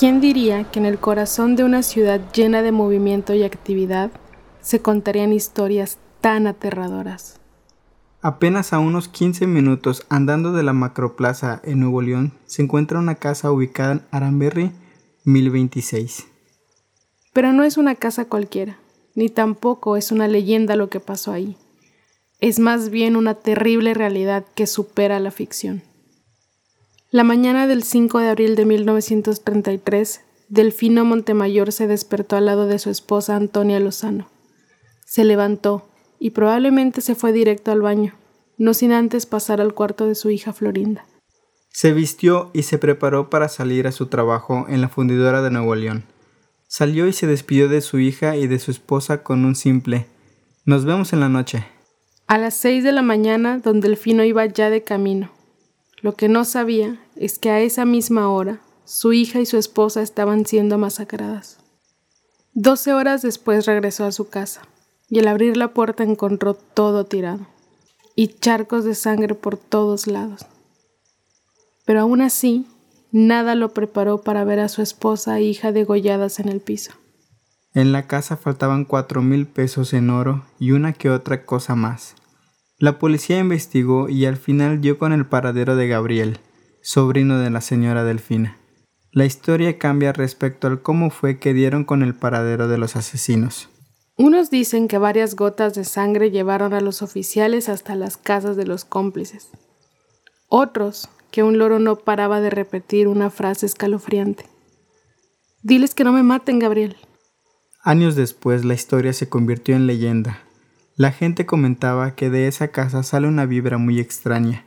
¿Quién diría que en el corazón de una ciudad llena de movimiento y actividad se contarían historias tan aterradoras? Apenas a unos 15 minutos andando de la macroplaza en Nuevo León se encuentra una casa ubicada en Aranberry 1026. Pero no es una casa cualquiera, ni tampoco es una leyenda lo que pasó ahí. Es más bien una terrible realidad que supera la ficción. La mañana del 5 de abril de 1933, Delfino Montemayor se despertó al lado de su esposa Antonia Lozano. Se levantó y probablemente se fue directo al baño, no sin antes pasar al cuarto de su hija Florinda. Se vistió y se preparó para salir a su trabajo en la fundidora de Nuevo León. Salió y se despidió de su hija y de su esposa con un simple Nos vemos en la noche. A las seis de la mañana, don Delfino iba ya de camino. Lo que no sabía es que a esa misma hora su hija y su esposa estaban siendo masacradas. Doce horas después regresó a su casa y al abrir la puerta encontró todo tirado y charcos de sangre por todos lados. Pero aún así, nada lo preparó para ver a su esposa e hija degolladas en el piso. En la casa faltaban cuatro mil pesos en oro y una que otra cosa más. La policía investigó y al final dio con el paradero de Gabriel, sobrino de la señora Delfina. La historia cambia respecto al cómo fue que dieron con el paradero de los asesinos. Unos dicen que varias gotas de sangre llevaron a los oficiales hasta las casas de los cómplices. Otros, que un loro no paraba de repetir una frase escalofriante. Diles que no me maten, Gabriel. Años después la historia se convirtió en leyenda la gente comentaba que de esa casa sale una vibra muy extraña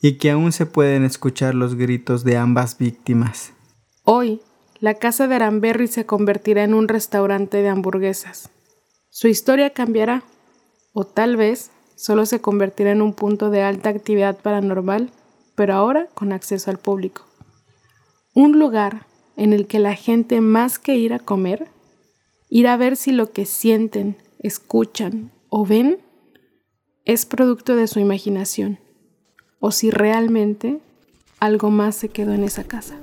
y que aún se pueden escuchar los gritos de ambas víctimas. Hoy, la casa de Aranberry se convertirá en un restaurante de hamburguesas. Su historia cambiará, o tal vez solo se convertirá en un punto de alta actividad paranormal, pero ahora con acceso al público. Un lugar en el que la gente más que ir a comer, irá a ver si lo que sienten, escuchan o ven es producto de su imaginación, o si realmente algo más se quedó en esa casa.